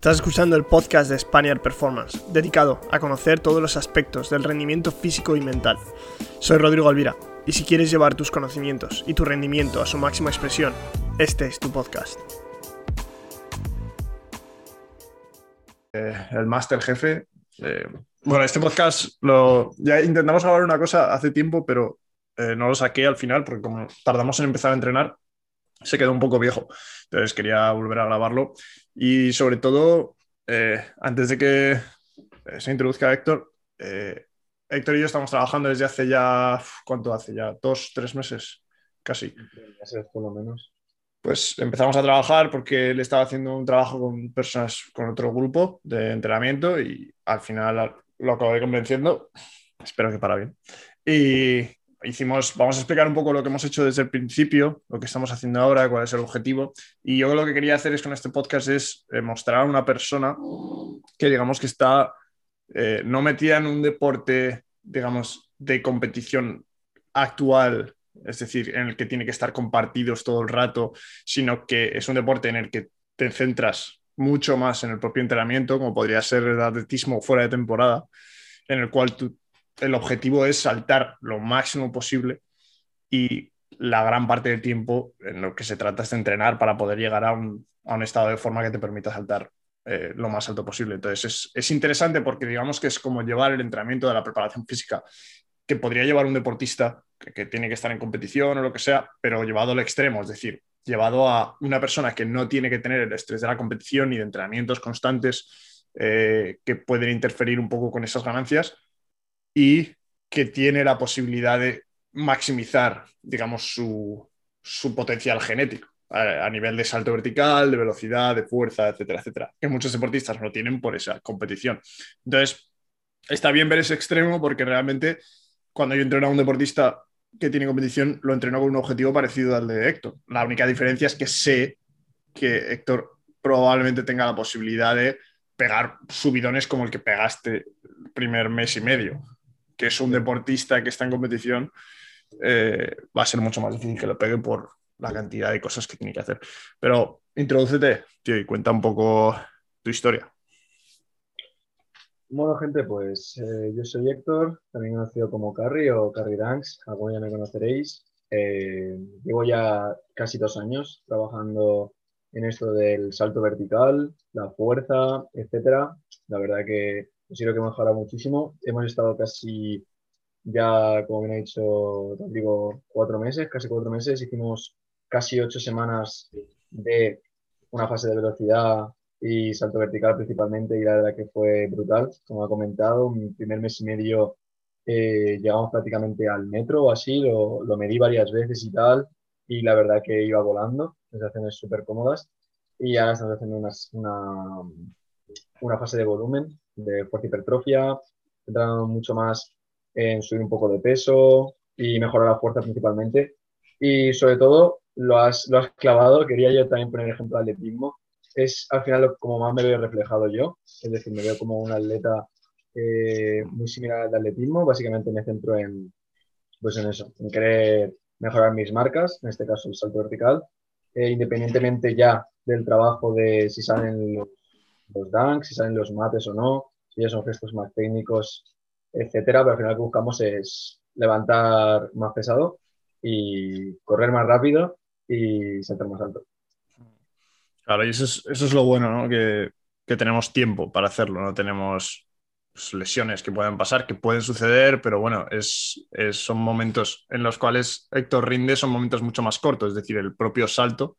Estás escuchando el podcast de Spaniard Performance, dedicado a conocer todos los aspectos del rendimiento físico y mental. Soy Rodrigo Alvira, y si quieres llevar tus conocimientos y tu rendimiento a su máxima expresión, este es tu podcast. Eh, el máster jefe. eh, bueno, este podcast lo ya intentamos grabar una cosa hace tiempo, pero eh, no lo saqué al final porque como tardamos en empezar a entrenar, se quedó un poco viejo. Entonces quería volver a grabarlo. Y sobre todo, eh, antes de que eh, se introduzca Héctor, eh, Héctor y yo estamos trabajando desde hace ya, ¿cuánto hace? Ya dos, tres meses, casi. meses por lo menos. Pues empezamos a trabajar porque él estaba haciendo un trabajo con personas, con otro grupo de entrenamiento y al final lo acabé convenciendo. Espero que para bien. Y hicimos, vamos a explicar un poco lo que hemos hecho desde el principio, lo que estamos haciendo ahora, cuál es el objetivo. Y yo lo que quería hacer es con este podcast es eh, mostrar a una persona que digamos que está eh, no metida en un deporte, digamos, de competición actual, es decir, en el que tiene que estar compartidos todo el rato, sino que es un deporte en el que te centras mucho más en el propio entrenamiento, como podría ser el atletismo fuera de temporada, en el cual tú el objetivo es saltar lo máximo posible y la gran parte del tiempo en lo que se trata es de entrenar para poder llegar a un, estado de forma que te permita saltar eh, lo más alto posible. Entonces es, es, interesante porque digamos que es como llevar el entrenamiento de la preparación física que podría llevar un deportista que, tiene que estar en competición o lo que sea, pero llevado al extremo, es decir, llevado a una persona que no tiene que tener el estrés de la competición ni de entrenamientos constantes eh, que pueden interferir un poco con esas ganancias y que tiene la posibilidad de maximizar, digamos, su, su potencial genético a, a, nivel de salto vertical, de velocidad, de fuerza, etcétera, etcétera, que muchos deportistas no tienen por esa competición. Entonces, está bien ver ese extremo porque realmente cuando yo entreno a un deportista que tiene competición, lo entreno con un objetivo parecido al de Héctor. La única diferencia es que sé que Héctor probablemente tenga la posibilidad de pegar subidones como el que pegaste el primer mes y medio que es un deportista que está en competición, eh, va a ser mucho más difícil que lo pegue por la cantidad de cosas que tiene que hacer. Pero introdúcete, tío, y cuenta un poco tu historia. Bueno, gente, pues eh, yo soy Héctor, también conocido como Carry o Carry Danks, algunos ya me conoceréis. Eh, llevo ya casi dos años trabajando en esto del salto vertical, la fuerza, etcétera. La verdad que considero que mejora muchísimo. Hemos estado casi ya, como bien ha dicho digo, cuatro meses, casi cuatro meses. Hicimos casi ocho semanas de una fase de velocidad y salto vertical principalmente y la verdad que fue brutal. Como ha comentado, mi primer mes y medio eh, llegamos prácticamente al metro o así, lo, lo, medí varias veces y tal y la verdad que iba volando, sensaciones súper cómodas y ahora estamos haciendo una, una, una fase de volumen de fuerza hipertrofia, centrando mucho más en subir un poco de peso y mejorar la fuerza principalmente. Y sobre todo, lo has, lo has clavado, quería yo también poner ejemplo de atletismo, es al final como más me veo reflejado yo, es decir, me veo como un atleta eh, muy similar al de atletismo, básicamente me centro en, pues en eso, en querer mejorar mis marcas, en este caso el salto vertical, eh, independientemente ya del trabajo de si salen los dunks, si salen los mates o no, si ya son gestos más técnicos, etcétera, pero al final lo que buscamos es levantar más pesado y correr más rápido y saltar más alto. Claro, y eso es, eso es lo bueno, ¿no? Que, que, tenemos tiempo para hacerlo, no tenemos pues, lesiones que pueden pasar, que pueden suceder, pero bueno, es, es, son momentos en los cuales Héctor rinde, son momentos mucho más cortos, es decir, el propio salto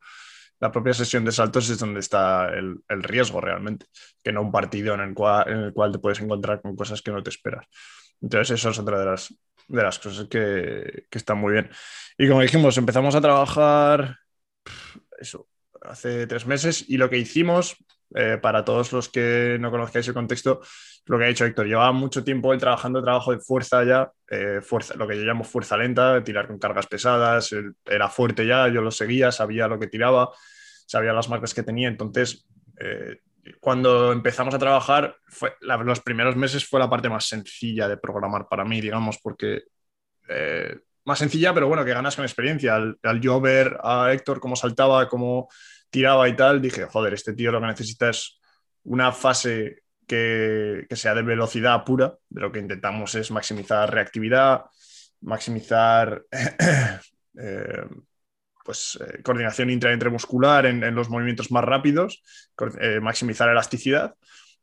la propia sesión de saltos es donde está el, el, riesgo realmente, que no un partido en el, cual, en el cual te puedes encontrar con cosas que no te esperas. Entonces, eso es otra de las, de las cosas que, que están muy bien. Y como dijimos, empezamos a trabajar eso, hace tres meses y lo que hicimos, eh, para todos los que no conozcáis el contexto, lo que ha dicho Héctor, llevaba mucho tiempo él trabajando trabajo de fuerza ya, eh, fuerza, lo que yo llamo fuerza lenta, tirar con cargas pesadas, era fuerte ya, yo lo seguía, sabía lo que tiraba, sabía las marcas que tenía, entonces eh, cuando empezamos a trabajar, los primeros meses fue la parte más sencilla de programar para mí, digamos, porque más sencilla, pero bueno, que ganas con experiencia. Al, al, yo ver a Héctor cómo saltaba, cómo tiraba y tal, dije, joder, este tío lo que necesita es una fase que, sea de velocidad pura, de lo que intentamos es maximizar reactividad, maximizar eh, pues, eh, coordinación intraentremuscular en, en los movimientos más rápidos, eh, maximizar elasticidad.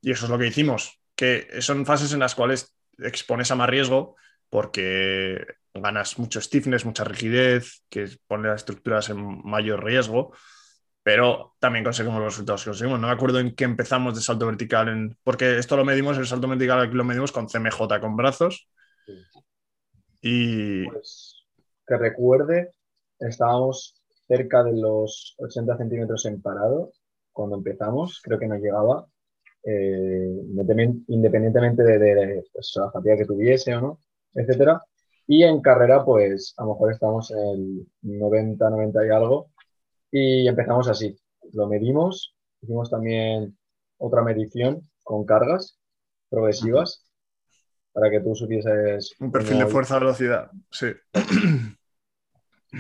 Y eso es lo que hicimos, que son fases en las cuales expones a más riesgo porque ganas mucho stiffness, mucha rigidez, que pone las estructuras en mayor riesgo pero también conseguimos los resultados que conseguimos. No me acuerdo en qué empezamos de salto vertical, en, porque esto lo medimos, el salto vertical aquí lo medimos con CMJ con brazos. Y. Pues, que recuerde, estábamos cerca de los 80 centímetros en parado cuando empezamos, creo que no llegaba, eh, independientemente de, pues, la fatiga que tuviese o no, etcétera. Y en carrera, pues a lo mejor estamos en el 90, 90 y algo, y empezamos así. Lo medimos, hicimos también otra medición con cargas progresivas para que tú supieses... Un perfil de fuerza-velocidad, sí.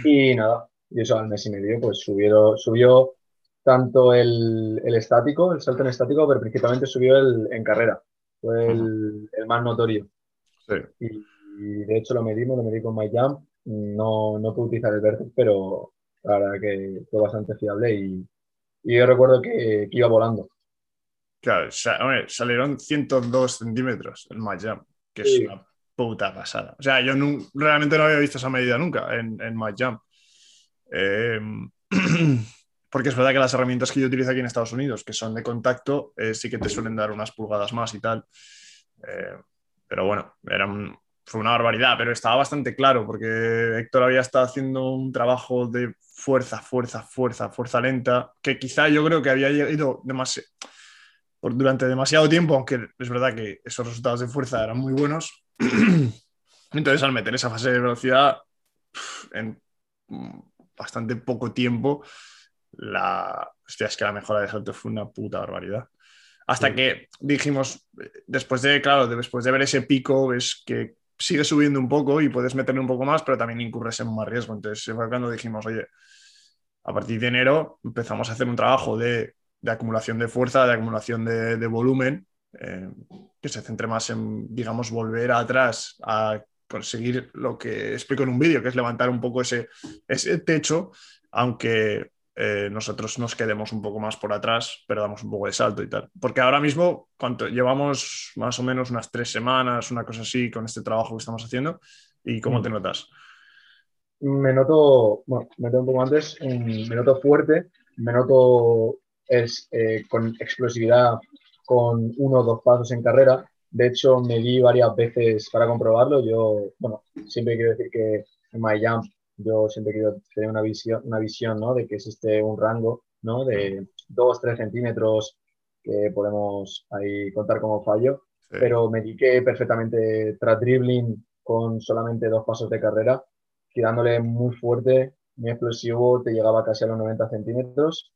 Y nada, y eso al mes y medio pues subió, subió tanto el, estático, el salto en estático, pero principalmente subió el en carrera. Fue el, más notorio. Sí. Y, de hecho lo medimos, lo medí con MyJump. No, no pude utilizar el Vertex, pero la verdad que fue bastante fiable y, yo recuerdo que, iba volando. Claro, salieron 102 centímetros el My que es una puta pasada. O sea, yo realmente no había visto esa medida nunca en, en My em, porque es verdad que las herramientas que yo utilizo aquí en Estados Unidos, que son de contacto, eh, sí que te suelen dar unas pulgadas más y tal. Eh, pero bueno, eran fue una barbaridad, pero estaba bastante claro porque Héctor había estado haciendo un trabajo de fuerza, fuerza, fuerza, fuerza lenta, que quizá yo creo que había ido demasiado, por, durante demasiado tiempo, aunque es verdad que esos resultados de fuerza eran muy buenos. Entonces, al meter esa fase de velocidad en bastante poco tiempo, la. Hostia, es que la mejora de salto fue una puta barbaridad. Hasta que dijimos, después de, claro, después de ver ese pico, ves que sigue subiendo un poco y puedes meterle un poco más, pero también incurres en más riesgo. Entonces fue cuando dijimos, oye, a partir de enero empezamos a hacer un trabajo de, acumulación de fuerza, de acumulación de, volumen, eh, que se centre más en, digamos, volver atrás a conseguir lo que explico en un vídeo, que es levantar un poco ese, ese techo, aunque eh, nosotros nos quedemos un poco más por atrás, pero damos un poco de salto y tal. Porque ahora mismo, cuánto, llevamos más o menos unas tres semanas, una cosa así, con este trabajo que estamos haciendo. ¿Y cómo te mm. notas? Me noto, bueno, me noto un poco antes, me noto fuerte, me noto es, eh, con explosividad con uno o dos pasos en carrera. De hecho, me di varias veces para comprobarlo. Yo, bueno, siempre quiero decir que en My Jump yo siempre quiero tener una visión, una visión ¿no? de que existe un rango ¿no? de 2-3 centímetros que podemos ahí contar como fallo, pero me dediqué perfectamente tras dribbling con solamente dos pasos de carrera, tirándole muy fuerte, muy explosivo, te llegaba casi a los 90 centímetros,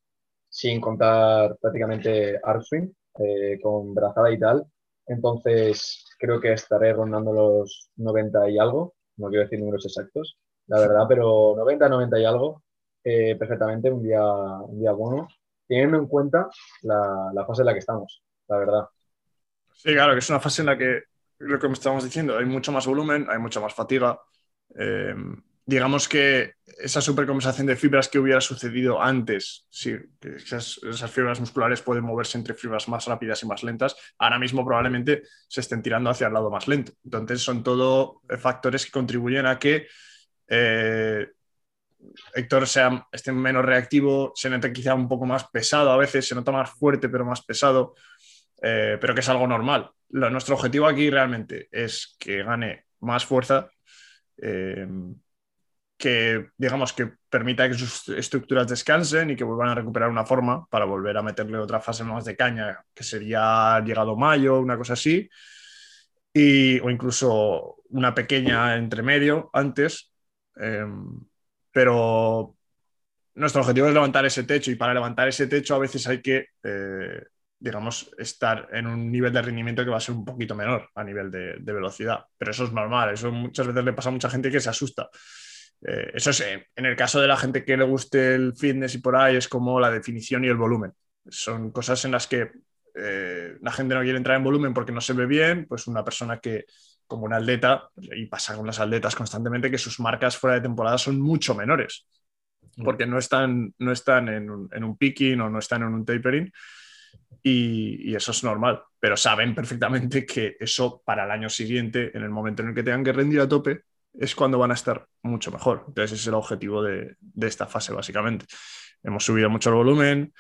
sin contar prácticamente arm swing, eh, con brazada y tal. Entonces creo que estaré rondando los 90 y algo, no quiero decir números exactos, la verdad, pero 90, 90 y algo, eh, perfectamente, un día, un día bueno, teniendo en cuenta la, la, fase en la que estamos, la verdad. Sí, claro, que es una fase en la que, lo que estamos diciendo, hay mucho más volumen, hay mucha más fatiga. Eh, digamos que esa supercompensación de fibras que hubiera sucedido antes, sí, esas, esas, fibras musculares pueden moverse entre fibras más rápidas y más lentas, ahora mismo probablemente se estén tirando hacia el lado más lento. Entonces son todo factores que contribuyen a que eh, Héctor sea, esté menos reactivo, se nota quizá un poco más pesado a veces, se nota más fuerte pero más pesado, eh, pero que es algo normal. nuestro objetivo aquí realmente es que gane más fuerza, eh, que digamos que permita que sus estructuras descansen y que vuelvan a recuperar una forma para volver a meterle otra fase más de caña, que sería llegado mayo, una cosa así, y, o incluso una pequeña entre medio antes, Em, pero nuestro objetivo es levantar ese techo y para levantar ese techo a veces hay que, eh, digamos, estar en un nivel de rendimiento que va a ser un poquito menor a nivel de, velocidad. Pero eso es normal, eso muchas veces le pasa a mucha gente que se asusta. Eh, eso es, en el caso de la gente que le guste el fitness y por ahí, es como la definición y el volumen. Son cosas en las que eh, la gente no quiere entrar en volumen porque no se ve bien, pues una persona que, como un atleta, y pasa con las atletas constantemente, que sus marcas fuera de temporada son mucho menores, mm. porque no están, no están en, un, en un picking o no están en un tapering. Y, y, eso es normal, pero saben perfectamente que eso para el año siguiente, en el momento en el que tengan que rendir a tope, es cuando van a estar mucho mejor. Entonces ese es el objetivo de, de esta fase, básicamente. Hemos subido mucho el volumen,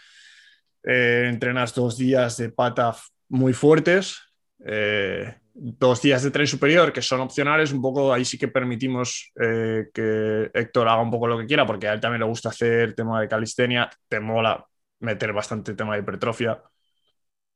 eh, entrenas dos días de pata muy fuertes, eh, dos días de tren superior que son opcionales, un poco ahí sí que permitimos eh, que Héctor haga un poco lo que quiera, porque a él también le gusta hacer tema de calistenia, te mola meter bastante tema de hipertrofia.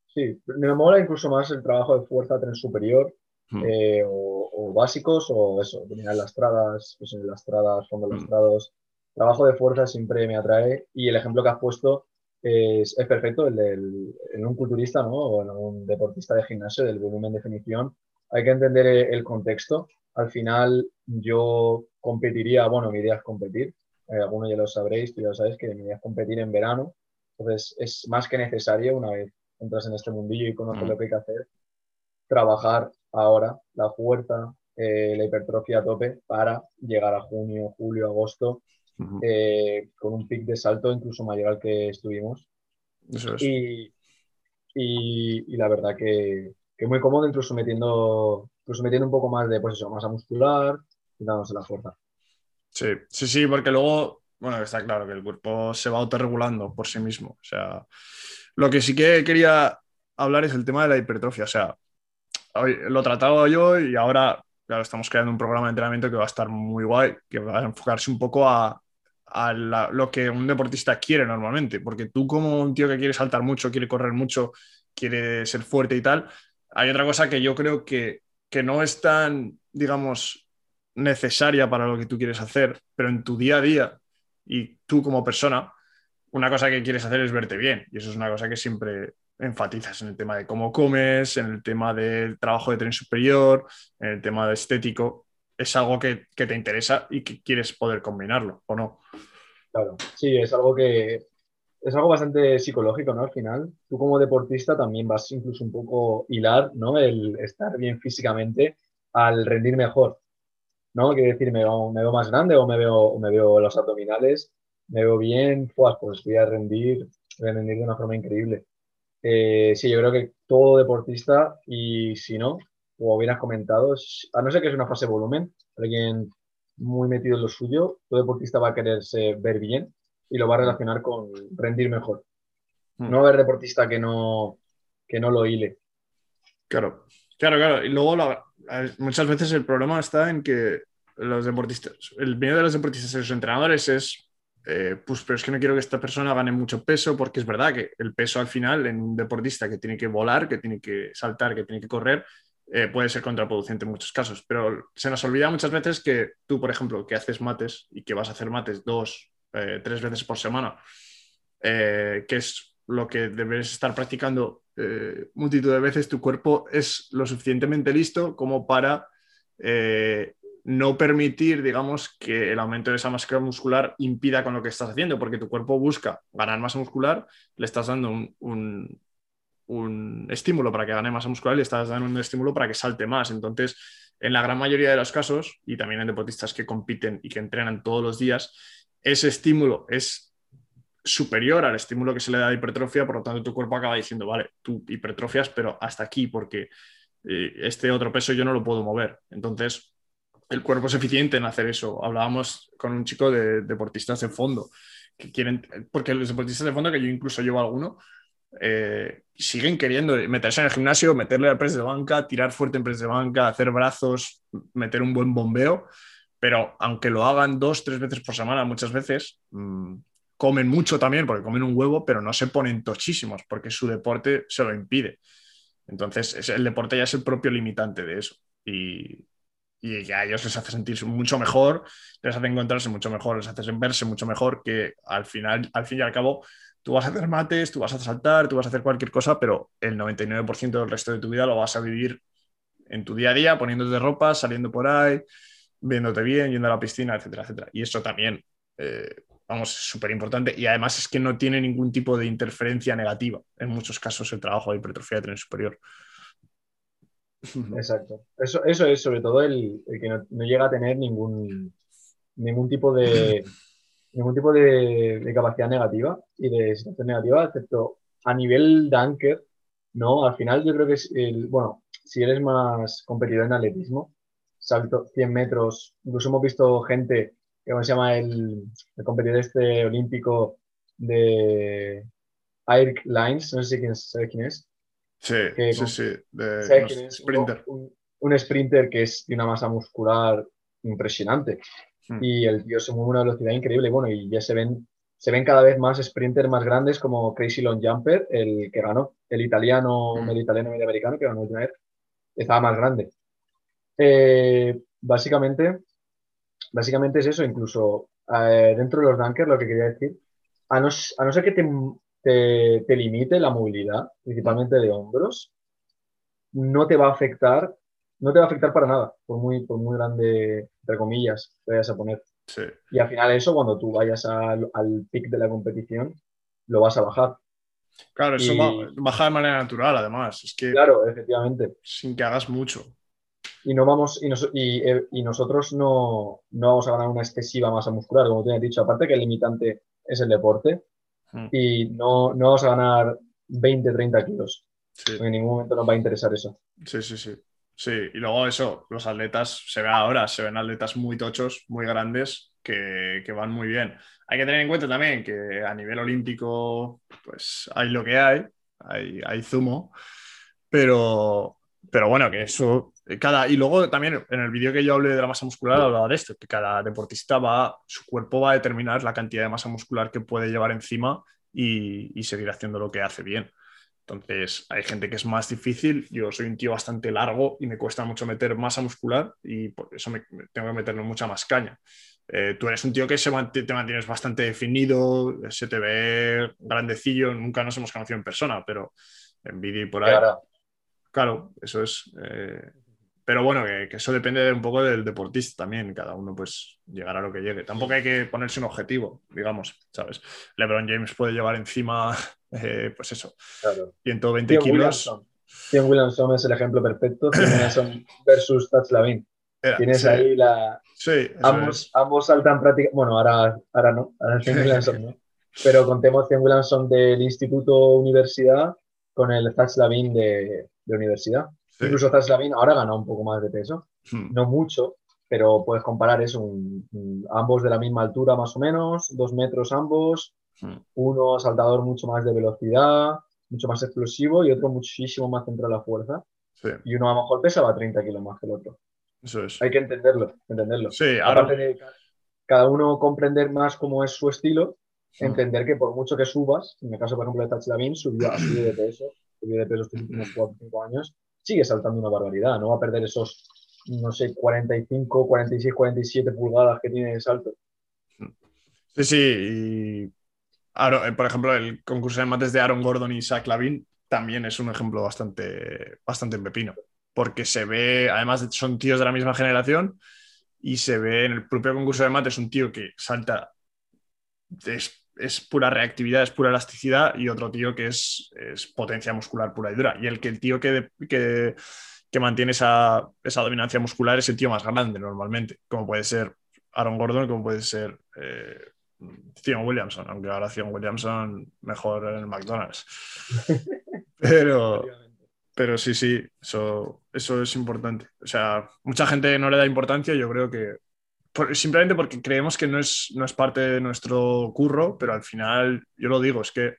Sí, me mola incluso más el trabajo de fuerza tren superior hmm. o, básicos o eso, las lastradas, pues en lastradas, fondo hmm. lastrados. Trabajo de fuerza siempre me atrae y el ejemplo que has puesto es, perfecto, el del, en un culturista ¿no? o en un deportista de gimnasio, del volumen de definición, hay que entender el contexto. Al final yo competiría, bueno, mi idea es competir, eh, algunos ya lo sabréis, tú ya lo sabes, que mi idea es competir en verano, entonces es más que necesario una vez entras en este mundillo y conoces mm. lo que hay que hacer, trabajar ahora la fuerza, eh, la hipertrofia a tope para llegar a junio, julio, agosto eh, con un pic de salto incluso mayor al que estuvimos. y, y, la verdad que, que, muy cómodo, incluso metiendo, incluso metiendo un poco más de pues eso, masa muscular y dándose la fuerza. Sí, sí, sí, porque luego, bueno, está claro que el cuerpo se va autorregulando por sí mismo. O sea, lo que sí que quería hablar es el tema de la hipertrofia. O sea, hoy lo he tratado yo y ahora, claro, estamos creando un programa de entrenamiento que va a estar muy guay, que va a enfocarse un poco a, a lo que un deportista quiere normalmente, porque tú como un tío que quiere saltar mucho, quiere correr mucho, quiere ser fuerte y tal, hay otra cosa que yo creo que, que no es tan, digamos, necesaria para lo que tú quieres hacer, pero en tu día a día y tú como persona, una cosa que quieres hacer es verte bien. Y eso es una cosa que siempre enfatizas en el tema de cómo comes, en el tema del trabajo de tren superior, en el tema de estético es algo que, te interesa y que quieres poder combinarlo, ¿o no? Claro, sí, es algo que es algo bastante psicológico, ¿no? Al final, tú como deportista también vas incluso un poco hilar, ¿no? El estar bien físicamente al rendir mejor, ¿no? Quiere decir, me veo, más grande o me veo, me veo los abdominales, me veo bien, pues, pues voy a rendir, voy a rendir de una forma increíble. Eh, sí, yo creo que todo deportista, y si no, como bien has comentado, a no ser que es una fase de volumen, alguien muy metido en lo suyo, todo deportista va a quererse ver bien y lo va a relacionar con rendir mejor. Hmm. No va a haber deportista que no, que no lo hile. Claro, claro, claro. Y luego muchas veces el problema está en que los deportistas, el miedo de los deportistas y los entrenadores es, eh, pues, pero es que no quiero que esta persona gane mucho peso, porque es verdad que el peso al final en un deportista que tiene que volar, que tiene que saltar, que tiene que correr, eh, puede ser contraproducente en muchos casos, pero se nos olvida muchas veces que tú, por ejemplo, que haces mates y que vas a hacer mates dos, eh, tres veces por semana, eh, que es lo que debes estar practicando multitud de veces, tu cuerpo es lo suficientemente listo como para no permitir, digamos, que el aumento de esa masa muscular impida con lo que estás haciendo, porque tu cuerpo busca ganar masa muscular, le estás dando un, un estímulo para que gane masa muscular y estás dando un estímulo para que salte más. Entonces, en la gran mayoría de los casos, y también en deportistas que compiten y que entrenan todos los días, ese estímulo es superior al estímulo que se le da de hipertrofia, por lo tanto tu cuerpo acaba diciendo, vale, tú hipertrofias, pero hasta aquí, porque eh, este otro peso yo no lo puedo mover. Entonces, el cuerpo es eficiente en hacer eso. Hablábamos con un chico de deportistas de fondo, que quieren, porque los deportistas de fondo, que yo incluso llevo alguno, eh, siguen queriendo meterse en el gimnasio, meterle al press de banca, tirar fuerte en press de banca, hacer brazos, meter un buen bombeo, pero aunque lo hagan dos, tres veces por semana, muchas veces, mmm, comen mucho también porque comen un huevo, pero no se ponen tochísimos porque su deporte se lo impide. Entonces, el deporte ya es el propio limitante de eso. Y, y ya a ellos les hace sentirse mucho mejor, les hace encontrarse mucho mejor, les hace verse mucho mejor, que al final, al fin y al cabo, tú vas a hacer mates, tú vas a saltar, tú vas a hacer cualquier cosa, pero el 99% del resto de tu vida lo vas a vivir en tu día a día, poniéndote ropa, saliendo por ahí, viéndote bien, yendo a la piscina, etcétera, etcétera. Y eso también, eh, vamos, es súper importante y además es que no tiene ningún tipo de interferencia negativa en muchos casos el trabajo de hipertrofia de tren superior. Exacto. Eso, eso es sobre todo el, que no, llega a tener ningún, ningún tipo de ningún tipo de, capacidad negativa y de situación negativa, excepto a nivel de anker, ¿no? Al final yo creo que es el, bueno, si eres más competidor en atletismo, salto 100 metros, incluso hemos visto gente, ¿cómo se llama el, el competidor este olímpico de Air Lines? No sé si quién, sabes quién es. Sí, sí, sí, de, sprinter. Un, sprinter que es de una masa muscular impresionante. Hmm. Y el tío se mueve a una velocidad increíble. Bueno, y ya se ven, se ven cada vez más sprinters más grandes como Crazy Long Jumper, el que ganó, el italiano, hmm. medio italiano, medio americano, que ganó última vez, estaba más grande. Eh, básicamente, básicamente es eso, incluso eh, dentro de los dunkers, lo que quería decir, a no, a no ser que te te, limite la movilidad, principalmente de hombros, no te va a afectar, no te va a afectar para nada, por muy, por muy grande, entre comillas, te vayas a poner. Y al final eso, cuando tú vayas al, al pic de la competición, lo vas a bajar. Claro, eso baja de manera natural, además. Es que, claro, efectivamente. Sin que hagas mucho. Y no vamos, y, eh, y, nosotros no, no, vamos a ganar una excesiva masa muscular, como te he dicho. Aparte que el limitante es el deporte, Mm. y no, no vas a ganar 20, 30 kilos. En ningún momento nos va a interesar eso. Sí, sí, sí. Sí, y luego eso, los atletas, se ve ahora, se ven atletas muy tochos, muy grandes, que, que, van muy bien. Hay que tener en cuenta también que a nivel olímpico, pues hay lo que hay, hay, hay zumo, pero, pero bueno, que eso, cada, y luego también en el vídeo que yo hablé de la masa muscular hablaba de esto, que cada deportista va, su cuerpo va a determinar la cantidad de masa muscular que puede llevar encima y, y seguir haciendo lo que hace bien. Entonces, hay gente que es más difícil. Yo soy un tío bastante largo y me cuesta mucho meter masa muscular y por eso me, tengo que meterle mucha más caña. Eh, tú eres un tío que se te mantienes bastante definido, se te ve grandecillo. Nunca nos hemos conocido en persona, pero en vídeo y por ahí. Claro, eso es. Eh, pero bueno, que, eso depende un poco del deportista también. Cada uno, pues, llegará a lo que llegue. Tampoco hay que ponerse un objetivo, digamos, ¿sabes? LeBron James puede llevar encima, eh, pues eso, 120 kilos. Williamson. Williamson es el ejemplo perfecto. Williamson versus Tats Lavin. Tienes ahí la. Sí, ambos, ambos saltan prácticamente. Bueno, ahora, ahora no, ahora Williamson no. Pero contemos 100 Williamson del Instituto Universidad con el Tats Lavin de, de universidad. Incluso Zaslavin ahora gana un poco más de peso, hmm. no mucho, pero puedes comparar eso, ambos de la misma altura más o menos, dos metros ambos. Uno saltador mucho más de velocidad, mucho más explosivo y otro muchísimo más centrado a la fuerza. Y uno a lo mejor pesaba 30 kilos más que el otro. Eso es. Hay que entenderlo, entenderlo. Sí, ahora... Aparte de cada uno comprender más cómo es su estilo, entender que por mucho que subas, en el caso por ejemplo de Tachlavin, subió, subió de peso, subió de peso estos últimos 4 o 5 años sigue saltando una barbaridad, no va a perder esos, no sé, 45, 46, 47 pulgadas que tiene de salto. Sí, sí, y eh, por ejemplo, el concurso de mates de Aaron Gordon y Zach Lavin también es un ejemplo bastante, bastante en pepino, porque se ve, además son tíos de la misma generación y se ve en el propio concurso de mates un tío que salta es pura reactividad, es pura elasticidad y otro tío que es, potencia muscular pura y dura. Y el que el tío que, que, mantiene esa, dominancia muscular es el tío más grande normalmente, como puede ser Aaron Gordon, como puede ser eh, Williamson, aunque ahora Theon Williamson mejor en el McDonald's. Pero, pero sí, sí, eso, eso es importante. O sea, mucha gente no le da importancia, yo creo que simplemente porque creemos que no es, no es parte de nuestro curro, pero al final, yo lo digo, es que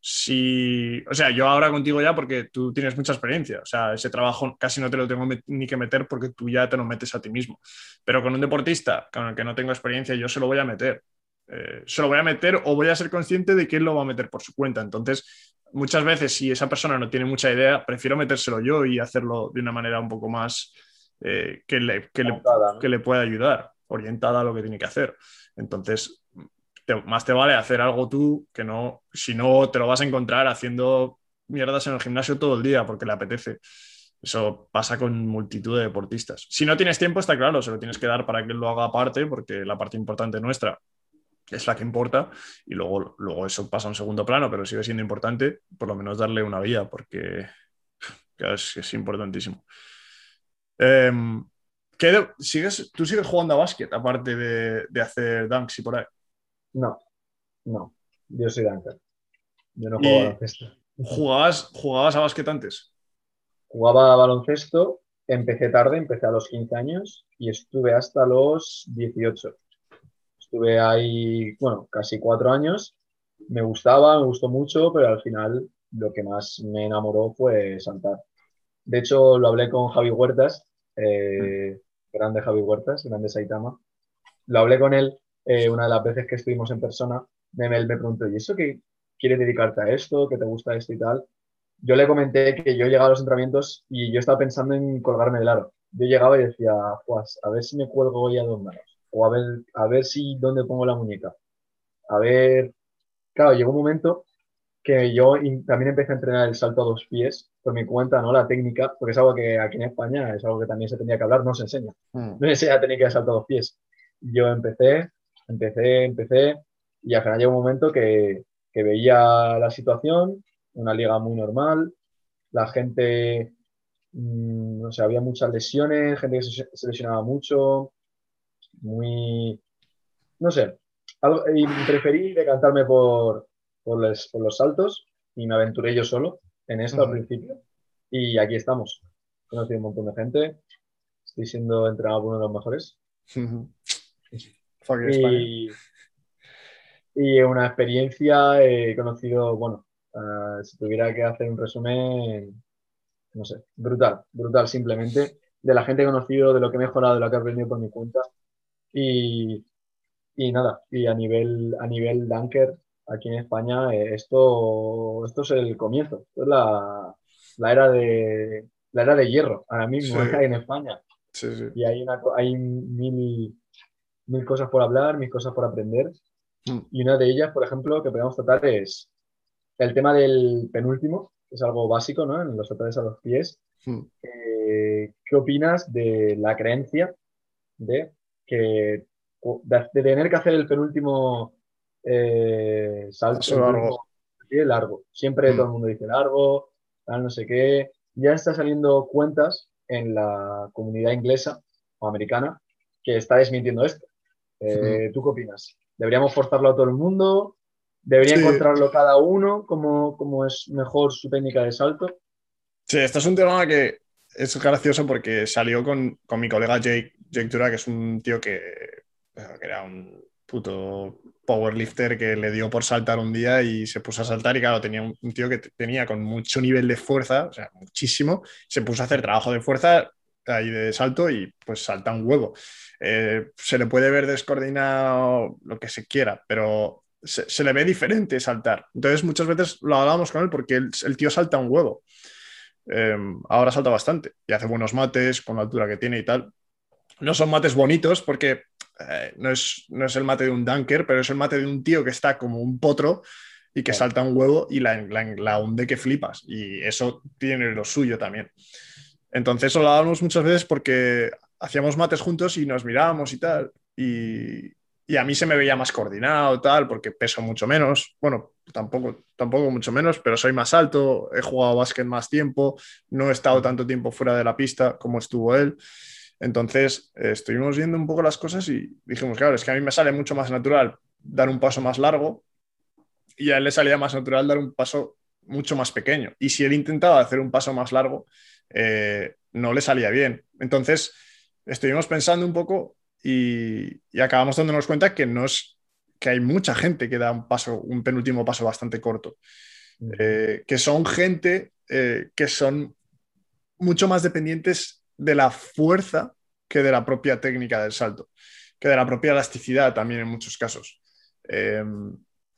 si, o sea, yo ahora contigo ya porque tú tienes mucha experiencia, o sea, ese trabajo casi no te lo tengo ni que meter porque tú ya te lo metes a ti mismo, pero con un deportista con el que no tengo experiencia, yo se lo voy a meter. Eh, se lo voy a meter o voy a ser consciente de que él lo va a meter por su cuenta. Entonces, muchas veces, si esa persona no tiene mucha idea, prefiero metérselo yo y hacerlo de una manera un poco más eh, que, le, que, le, que le pueda ayudar orientada a lo que tiene que hacer. Entonces, más te vale hacer algo tú que no, si no te lo vas a encontrar haciendo mierdas en el gimnasio todo el día porque le apetece. Eso pasa con multitud de deportistas. Si no tienes tiempo, está claro, se lo tienes que dar para que él lo haga aparte, porque la parte importante nuestra es la que importa y luego, luego eso pasa a un segundo plano, pero sigue siendo importante por lo menos darle una vía porque es, es importantísimo. Em, sigues, ¿Tú sigues jugando a básquet aparte de, de, hacer dunks y por ahí? No, no, yo soy dunker. Yo no juego a baloncesto. ¿Jugabas, ¿Jugabas a básquet antes? Jugaba a baloncesto, empecé tarde, empecé a los 15 años y estuve hasta los 18. Estuve ahí, bueno, casi cuatro años. Me gustaba, me gustó mucho, pero al final lo que más me enamoró fue saltar. De hecho, lo hablé con Javi Huertas, eh, grande Javi Huertas, grande Saitama. Lo hablé con él eh, una de las veces que estuvimos en persona. Me, me, preguntó, ¿y eso qué quieres dedicarte a esto? ¿Que te gusta esto y tal? Yo le comenté que yo llegaba a los entrenamientos y yo estaba pensando en colgarme del aro. Yo llegaba y decía, a ver si me cuelgo hoy a dos manos. O a ver, a ver si dónde pongo la muñeca. A ver. Claro, llegó un momento que yo también empecé a entrenar el salto a dos pies por mi cuenta, ¿no? La técnica, porque es algo que aquí en España es algo que también se tenía que hablar, no se enseña. Mm. No se enseña técnica de salto a dos pies. Yo empecé, empecé, empecé, y al final llegó un momento que, que veía la situación, una liga muy normal, la gente, mmm, no sé, había muchas lesiones, gente que se, se lesionaba mucho, muy, no sé, algo, y preferí decantarme por, por los, por los saltos y me aventuré yo solo en esto al principio. Y aquí estamos. He conocido un montón de gente. Estoy siendo entrenado por uno de los mejores. y, y, una experiencia, he conocido, bueno, uh, si tuviera que hacer un resumen, no sé, brutal, brutal simplemente, de la gente que he conocido, de lo que he mejorado, de lo que he aprendido por mi cuenta. Y, y nada, y a nivel, a nivel Dunker, aquí en España, eh, esto, esto es el comienzo, esto es la, la, era de, la era de hierro, ahora mismo sí. en España. Sí, sí. Y hay, una, hay mil, mil cosas por hablar, mil cosas por aprender. Mm. Y una de ellas, por ejemplo, que podemos tratar es el tema del penúltimo, que es algo básico, ¿no? En los ataques a los pies. Mm. Eh, ¿Qué opinas de la creencia de que de, tener que hacer el penúltimo eh, salto largo. largo. Siempre mm. todo el mundo dice largo, tal, no sé qué. Ya está saliendo cuentas en la comunidad inglesa o americana que está desmintiendo esto. Eh, mm. ¿Tú qué opinas? ¿Deberíamos forzarlo a todo el mundo? ¿Debería sí. encontrarlo cada uno como, como es mejor su técnica de salto? Sí, este es un tema que es gracioso porque salió con, con mi colega Jake, Jake que es un tío que, era un puto powerlifter que le dio por saltar un día y se puso a saltar y claro, tenía un, tío que tenía con mucho nivel de fuerza, o sea, muchísimo, se puso a hacer trabajo de fuerza ahí de salto y pues salta un huevo. Eh, se le puede ver descoordinado lo que se quiera, pero se, le ve diferente saltar. Entonces muchas veces lo hablábamos con él porque el, tío salta un huevo. Eh, ahora salta bastante y hace buenos mates con la altura que tiene y tal. No son mates bonitos porque eh, no, es, no es el mate de un dunker, pero es el mate de un tío que está como un potro y que salta un huevo y la, la, la hunde que flipas. Y eso tiene lo suyo también. Entonces lo hablábamos muchas veces porque hacíamos mates juntos y nos mirábamos y tal. Y, y, a mí se me veía más coordinado, tal, porque peso mucho menos. Bueno, tampoco, tampoco mucho menos, pero soy más alto, he jugado básquet más tiempo, no he estado tanto tiempo fuera de la pista como estuvo él. Entonces, eh, estuvimos viendo un poco las cosas y dijimos, claro, es que a mí me sale mucho más natural dar un paso más largo y a él le salía más natural dar un paso mucho más pequeño. Y si él intentaba hacer un paso más largo, eh, no le salía bien. Entonces, estuvimos pensando un poco y, y, acabamos dándonos cuenta que no es que hay mucha gente que da un paso, un penúltimo paso bastante corto. Eh, que son gente eh, que son mucho más dependientes de la fuerza que de la propia técnica del salto, que de la propia elasticidad también en muchos casos, eh,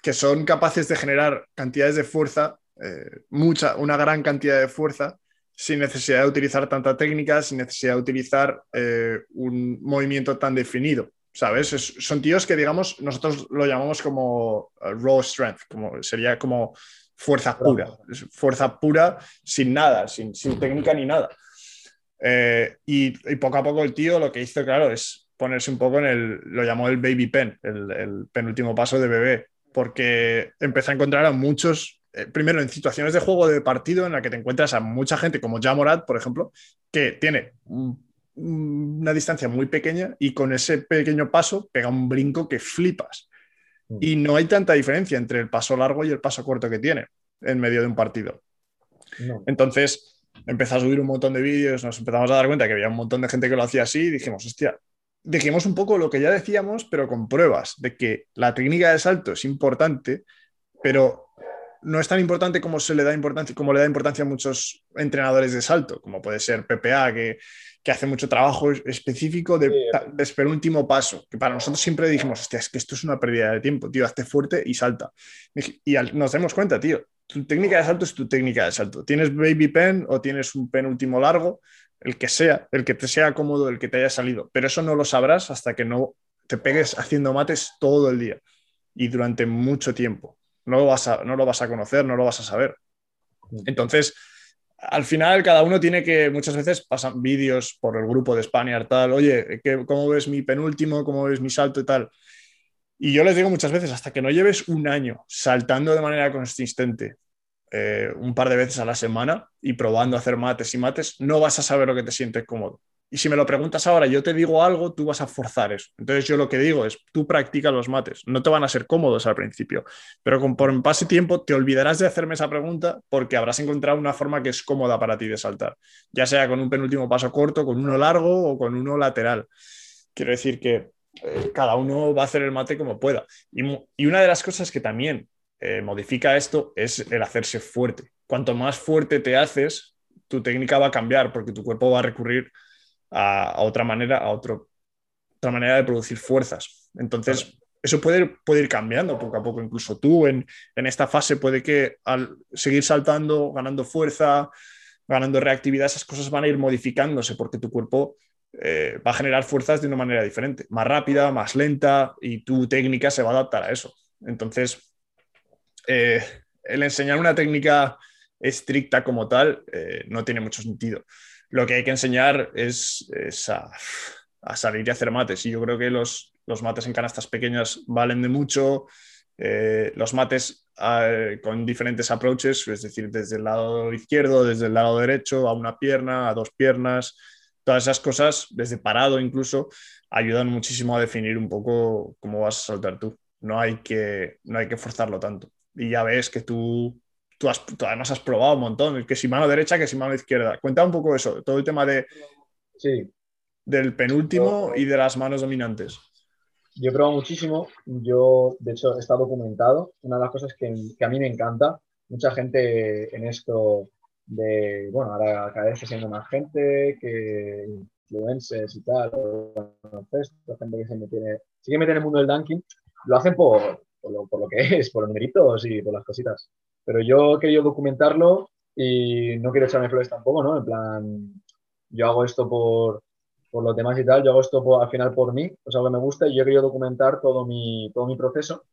que son capaces de generar cantidades de fuerza, eh, mucha, una gran cantidad de fuerza, sin necesidad de utilizar tanta técnica, sin necesidad de utilizar eh, un movimiento tan definido. ¿Sabes? Es, son tíos que, digamos, nosotros lo llamamos como uh, raw strength, como, sería como fuerza pura, fuerza pura sin nada, sin, sin técnica ni nada. Eh, y, y, poco a poco el tío lo que hizo, claro, es ponerse un poco en el, lo llamó el baby pen, el, el penúltimo paso de bebé, porque empecé a encontrar a muchos, eh, primero en situaciones de juego de partido en la que te encuentras a mucha gente como Jamorat, por ejemplo, que tiene una distancia muy pequeña y con ese pequeño paso pega un brinco que flipas. Mm. Y no hay tanta diferencia entre el paso largo y el paso corto que tiene en medio de un partido. Entonces empezó a subir un montón de vídeos, nos empezamos a dar cuenta que había un montón de gente que lo hacía así y dijimos, hostia, dijimos un poco lo que ya decíamos, pero con pruebas de que la técnica de salto es importante, pero no es tan importante como se le da importancia, como le da importancia a muchos entrenadores de salto, como puede ser PPA, que, que hace mucho trabajo específico de, de esperar un último paso, que para nosotros siempre dijimos, hostia, es que esto es una pérdida de tiempo, tío, hazte fuerte y salta. Y nos damos cuenta, tío, tu técnica de salto es tu técnica de salto. Tienes baby pen o tienes un pen último largo, el que sea, el que te sea cómodo, el que te haya salido, pero eso no lo sabrás hasta que no te pegues haciendo mates todo el día y durante mucho tiempo. No lo vas a, no lo vas a conocer, no lo vas a saber. Entonces, al final cada uno tiene que, muchas veces pasan vídeos por el grupo de Spaniard, tal, oye, ¿cómo ves mi penúltimo? ¿Cómo ves mi salto y tal? Y yo les digo muchas veces, hasta que no lleves un año saltando de manera consistente eh, un par de veces a la semana y probando a hacer mates y mates, no vas a saber lo que te sientes cómodo. Y si me lo preguntas ahora, yo te digo algo, tú vas a forzar eso. Entonces yo lo que digo es, tú practica los mates. No te van a ser cómodos al principio, pero conforme pase tiempo te olvidarás de hacerme esa pregunta porque habrás encontrado una forma que es cómoda para ti de saltar, ya sea con un penúltimo paso corto, con uno largo o con uno lateral. Quiero decir que eh, cada uno va a hacer el mate como pueda. Y, una de las cosas que también eh, modifica esto es el hacerse fuerte. Cuanto más fuerte te haces, tu técnica va a cambiar porque tu cuerpo va a recurrir a, otra manera, a otro, otra manera de producir fuerzas. Entonces, eso puede, puede, ir cambiando poco a poco. Incluso tú en, en, esta fase puede que al seguir saltando, ganando fuerza, ganando reactividad, esas cosas van a ir modificándose porque tu cuerpo eh, va a generar fuerzas de una manera diferente, más rápida, más lenta, y tu técnica se va a adaptar a eso. Entonces, eh, el enseñar una técnica estricta como tal eh, no tiene mucho sentido. Lo que hay que enseñar es, a, salir y hacer mates. Y yo creo que los, mates en canastas pequeñas valen de mucho. los mates con diferentes approaches, es decir, desde el lado izquierdo, desde el lado derecho, a una pierna, a dos piernas, todas esas cosas, desde parado incluso, ayudan muchísimo a definir un poco cómo vas a saltar tú. No hay que, no hay que forzarlo tanto. Y ya ves que tú, tú, has, además has probado un montón, que si mano derecha, que si mano izquierda. Cuenta un poco eso, todo el tema de, sí. del penúltimo y de las manos dominantes. Yo he probado muchísimo. Yo, de hecho, está documentado. Una de las cosas que, que a mí me encanta, mucha gente en esto de, bueno, ahora cada vez está siendo más gente, que influencers y tal, gente que se mete, sigue meten en el mundo del dunking, lo hacen por, por, lo, por, lo, que es, por los numeritos y por las cositas. Pero yo he querido documentarlo y no quiero echarme flores tampoco, ¿no? En plan, yo hago esto por, por los demás y tal, yo hago esto por, al final por mí, es algo que me gusta y yo he querido documentar todo mi, todo mi proceso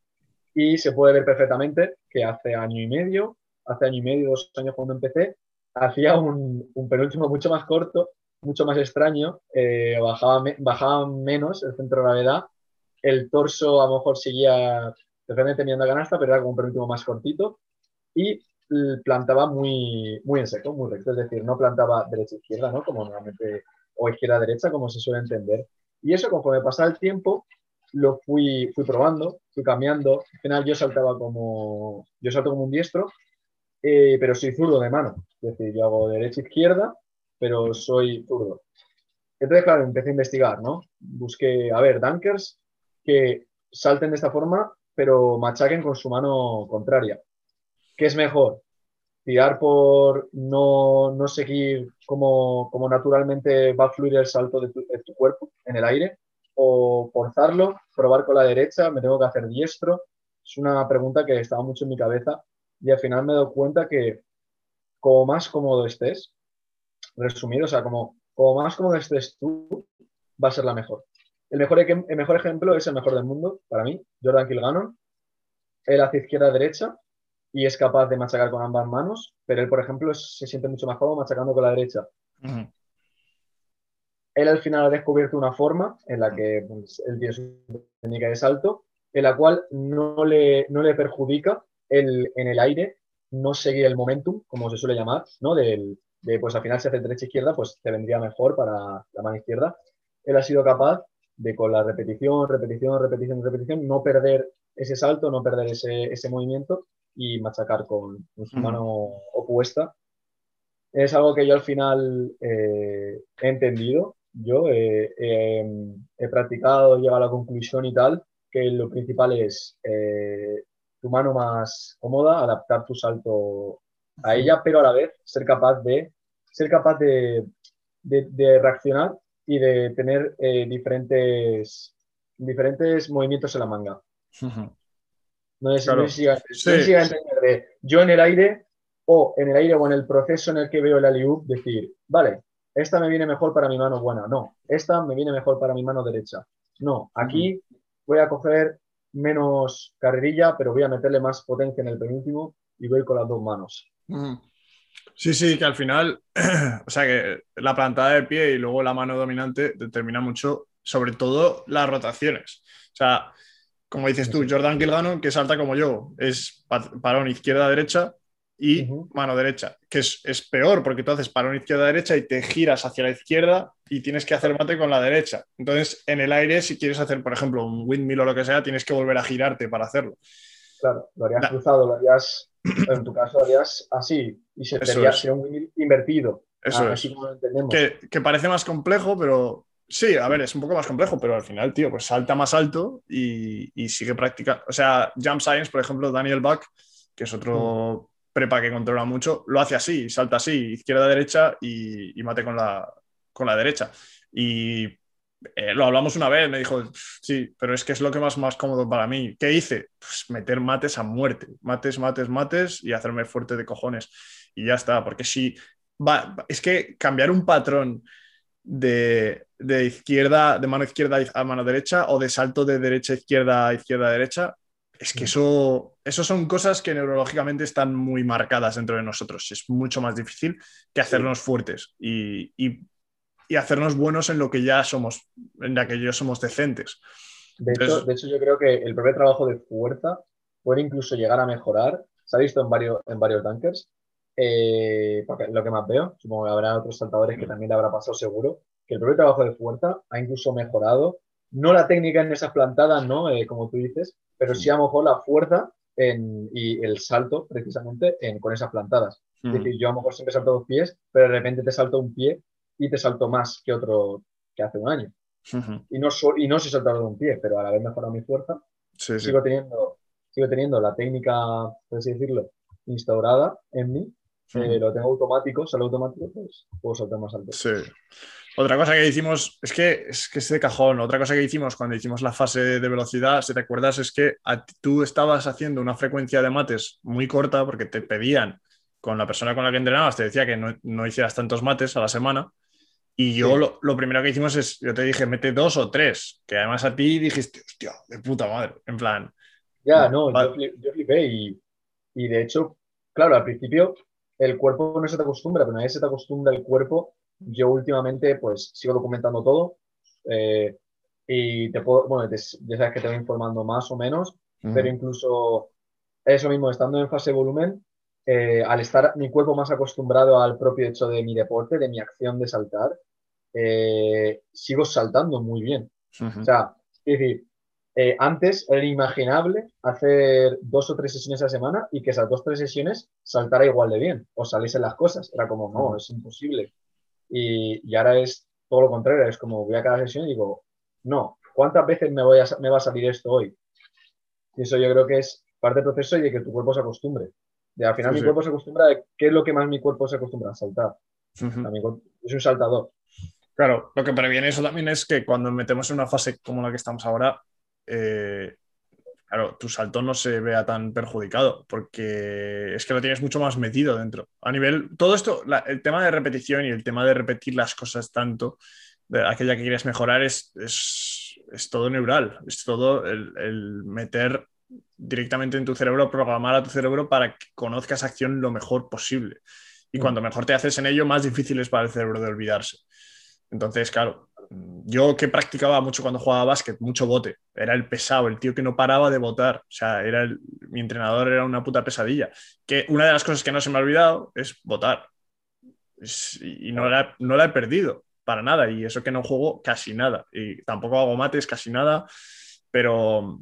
y se puede ver perfectamente que hace año y medio, hace año y medio, dos años cuando empecé, hacía un, penúltimo mucho más corto, mucho más extraño, eh, bajaba, bajaba menos el centro de gravedad, el torso a lo mejor seguía perfectamente teniendo canasta, pero era como un penúltimo más cortito y plantaba muy, muy en seco, muy recto, es decir, no plantaba derecha-izquierda, ¿no? Como normalmente, o izquierda-derecha, como se suele entender. Y eso, conforme pasaba el tiempo, lo fui, fui probando, fui cambiando. Al final yo saltaba como, yo salto como un diestro, eh, pero soy zurdo de mano. Es decir, yo hago derecha-izquierda, pero soy zurdo. Entonces, claro, empecé a investigar, ¿no? Busqué, a ver, dunkers que salten de esta forma, pero machaquen con su mano contraria. ¿Qué es mejor? Tirar por no, no seguir como, como, naturalmente va a fluir el salto de tu, de tu cuerpo en el aire, o forzarlo, probar con la derecha, me tengo que hacer diestro. Es una pregunta que estaba mucho en mi cabeza y al final me dado cuenta que como más cómodo estés, resumido, o sea, como, como más cómodo estés tú, va a ser la mejor. El mejor, el mejor ejemplo es el mejor del mundo para mí, Jordan Kilganon. Él hace izquierda-derecha y es capaz de machacar con ambas manos, pero él, por ejemplo, se siente mucho más cómodo machacando con la derecha. él al final ha descubierto una forma en la que pues, él tiene su técnica de salto, en la cual no le, no le perjudica el, en el aire no seguir el momentum, como se suele llamar, ¿no? Del, de, pues al final si hace derecha-izquierda, pues te vendría mejor para la mano izquierda. Él ha sido capaz de con la repetición, repetición, repetición, repetición, no perder ese salto, no perder ese, ese movimiento y machacar con, su mano opuesta. Es algo que yo al final eh, he entendido, yo he practicado, he llegado a la conclusión y tal, que lo principal es eh, tu mano más cómoda, adaptar tu salto a ella, pero a la vez ser capaz de, ser capaz de, de, reaccionar y de tener eh, diferentes, diferentes movimientos en la manga. No sé, si, yo en el aire o en el aire o en el proceso en el que veo el alley decir, vale, esta me viene mejor para mi mano buena, no, esta me viene mejor para mi mano derecha. No, aquí voy a coger menos carrerilla, pero voy a meterle más potencia en el penúltimo y voy con las dos manos. Sí, sí, que al final, o sea que la plantada de pie y luego la mano dominante determina mucho, sobre todo las rotaciones. O sea, como dices tú, Jordan Gilgano, que salta como yo, es parón izquierda-derecha y mano derecha, que es, peor porque tú haces parón izquierda-derecha y te giras hacia la izquierda y tienes que hacer mate con la derecha. Entonces, en el aire, si quieres hacer, por ejemplo, un windmill o lo que sea, tienes que volver a girarte para hacerlo. Claro, lo harías cruzado, lo harías, en tu caso, lo harías así y se sería, un windmill invertido. Eso es. Que, que parece más complejo, pero Sí, a ver, es un poco más complejo, pero al final, tío, pues salta más alto y, sigue practicando. O sea, Jump Science, por ejemplo, Daniel Buck, que es otro prepa que controla mucho, lo hace así, salta así, izquierda-derecha y, mate con la, con la derecha. Y eh, lo hablamos una vez, me dijo, sí, pero es que es lo que más, más cómodo para mí. ¿Qué hice? Pues meter mates a muerte, mates, mates, mates y hacerme fuerte de cojones. Y ya está, porque si va, es que cambiar un patrón de, izquierda, de mano izquierda a mano derecha o de salto de derecha a izquierda izquierda a derecha, es que eso, eso son cosas que neurológicamente están muy marcadas dentro de nosotros. Es mucho más difícil que hacernos fuertes y, hacernos buenos en lo que ya somos, en la que ya somos decentes. De, hecho, de hecho, yo creo que el propio trabajo de fuerza puede incluso llegar a mejorar. Se ha visto en varios, en varios tankers eh, lo que más veo, supongo que habrá otros saltadores que también le habrá pasado seguro, que el propio trabajo de fuerza ha incluso mejorado, no la técnica en esas plantadas, ¿no? Eh, como tú dices, pero sí a lo mejor la fuerza y el salto precisamente con esas plantadas. Es decir, yo a lo mejor siempre salto dos pies, pero de repente te salto un pie y te salto más que otro que hace un año. y, no y no soy saltador de un pie, pero al haber mejorado mi fuerza, sigo, Teniendo, sigo teniendo la técnica, por así decirlo, instaurada en mí eh, lo tengo automático, sale automático, pues puedo saltar más alto. Sí. Otra cosa que hicimos, es que es que es de cajón, otra cosa que hicimos cuando hicimos la fase de velocidad, si te acuerdas, es que tú estabas haciendo una frecuencia de mates muy corta porque te pedían, con la persona con la que entrenabas, te decía que no, hicieras tantos mates a la semana. Y yo lo, primero que hicimos es, yo te dije, mete dos o tres, que además a ti dijiste, hostia, de puta madre, en plan. Ya, no, yo, flipé y, y de hecho, claro, al principio el cuerpo no se te acostumbra, pero una vez se te acostumbra el cuerpo, yo últimamente pues sigo documentando todo eh, y te puedo, bueno, ya sabes que te voy informando más o menos, pero incluso eso mismo, estando en fase de volumen, eh, al estar mi cuerpo más acostumbrado al propio hecho de mi deporte, de mi acción de saltar, eh, sigo saltando muy bien. O sea, es decir, eh, antes era inimaginable hacer dos o tres sesiones a la semana y que esas dos o tres sesiones saltara igual de bien o saliesen las cosas. Era como, no, es imposible. Y, ahora es todo lo contrario, es como voy a cada sesión y digo, no, ¿cuántas veces me, voy a, me va a salir esto hoy? Y eso yo creo que es parte del proceso y de que tu cuerpo se acostumbre. De, al final mi cuerpo se acostumbra a qué es lo que más mi cuerpo se acostumbra a saltar. es un saltador. Claro, lo que previene eso también es que cuando metemos en una fase como la que estamos ahora, eh, claro, tu salto no se vea tan perjudicado, porque es que lo tienes mucho más metido dentro. A nivel, todo esto, el tema de repetición y el tema de repetir las cosas tanto, de aquella que quieres mejorar, es, es, todo neural, es todo el, meter directamente en tu cerebro, programar a tu cerebro para que conozca esa acción lo mejor posible. Y mm. cuando mejor te haces en ello, más difícil es para el cerebro de olvidarse. Entonces, claro, yo que practicaba mucho cuando jugaba básquet, mucho bote, era el pesado, el tío que no paraba de botar, o sea, era el, mi entrenador era una puta pesadilla. Que una de las cosas que no se me ha olvidado es votar. y no la, no la he perdido para nada, y eso que no juego casi nada, y tampoco hago mates casi nada, pero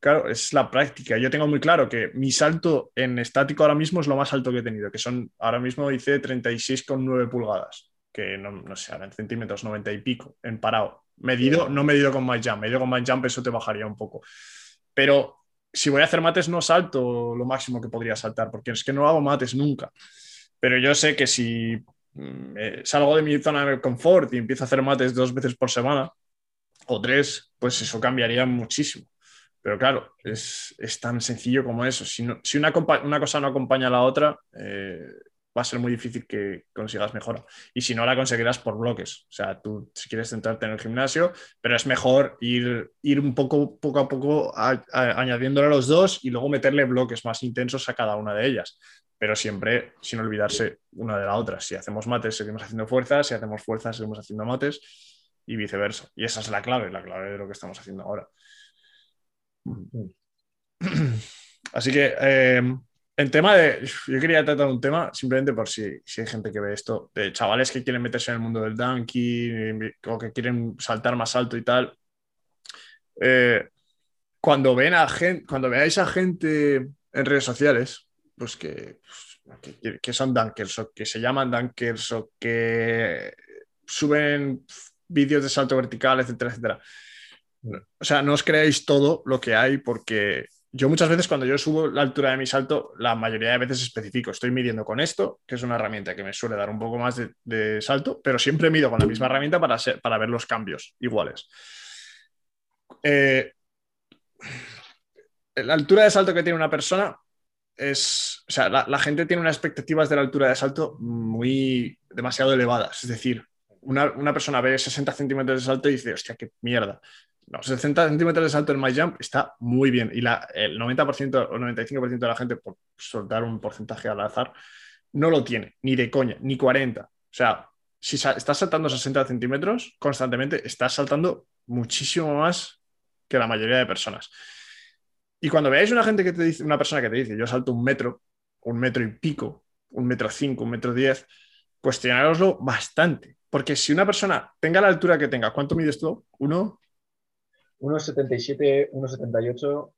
claro, es la práctica. Yo tengo muy claro que mi salto en estático ahora mismo es lo más alto que he tenido, que son, ahora mismo hice 36,9 pulgadas que no, no sé, en centímetros, 90 y pico, en parado. Medido, no medido con my jump, medido con my jump eso te bajaría un poco. Pero si voy a hacer mates no salto lo máximo que podría saltar, porque es que no hago mates nunca. Pero yo sé que si mm, eh, salgo de mi zona de confort y empiezo a hacer mates dos veces por semana o tres, pues eso cambiaría muchísimo. Pero claro, es, es tan sencillo como eso. Si, si una, una, cosa no acompaña a la otra, eh, va a ser muy difícil que consigas mejora. Y si no, la conseguirás por bloques. O sea, tú si quieres centrarte en el gimnasio, pero es mejor ir, ir un poco, poco a poco añadiéndole a los dos y luego meterle bloques más intensos a cada una de ellas. Pero siempre sin olvidarse una de la otra. Si hacemos mates, seguimos haciendo fuerzas. Si hacemos fuerzas, seguimos haciendo mates y viceversa. Y esa es la clave, la clave de lo que estamos haciendo ahora. Mm. Así que eh, en tema de. Yo quería tratar un tema simplemente por si, si, hay gente que ve esto, de chavales que quieren meterse en el mundo del dunking o que quieren saltar más alto y tal. Eh, cuando ven a gente, cuando veáis a gente en redes sociales, pues que, que, que, son dunkers o que se llaman dunkers o que suben vídeos de salto vertical, etcétera, etcétera. O sea, no os creáis todo lo que hay porque yo muchas veces cuando yo subo la altura de mi salto, la mayoría de veces especifico, estoy midiendo con esto, que es una herramienta que me suele dar un poco más de, salto, pero siempre mido con la misma herramienta para, para ver los cambios iguales. Eh, la altura de salto que tiene una persona es, o sea, la, gente tiene unas expectativas de la altura de salto muy demasiado elevadas, es decir, una, una persona ve 60 centímetros de salto y dice, hostia, qué mierda no, 60 centímetros de salto en my jump está muy bien. Y la, el 90% o 95% de la gente, por soltar un porcentaje al azar, no lo tiene, ni de coña, ni 40. O sea, si estás saltando 60 centímetros constantemente, estás saltando muchísimo más que la mayoría de personas. Y cuando veáis una gente que te dice, una persona que te dice, yo salto un metro, un metro y pico, un metro cinco, un metro diez, cuestionároslo bastante. Porque si una persona tenga la altura que tenga, ¿cuánto mides tú? ¿Uno? 1,77, 1,78.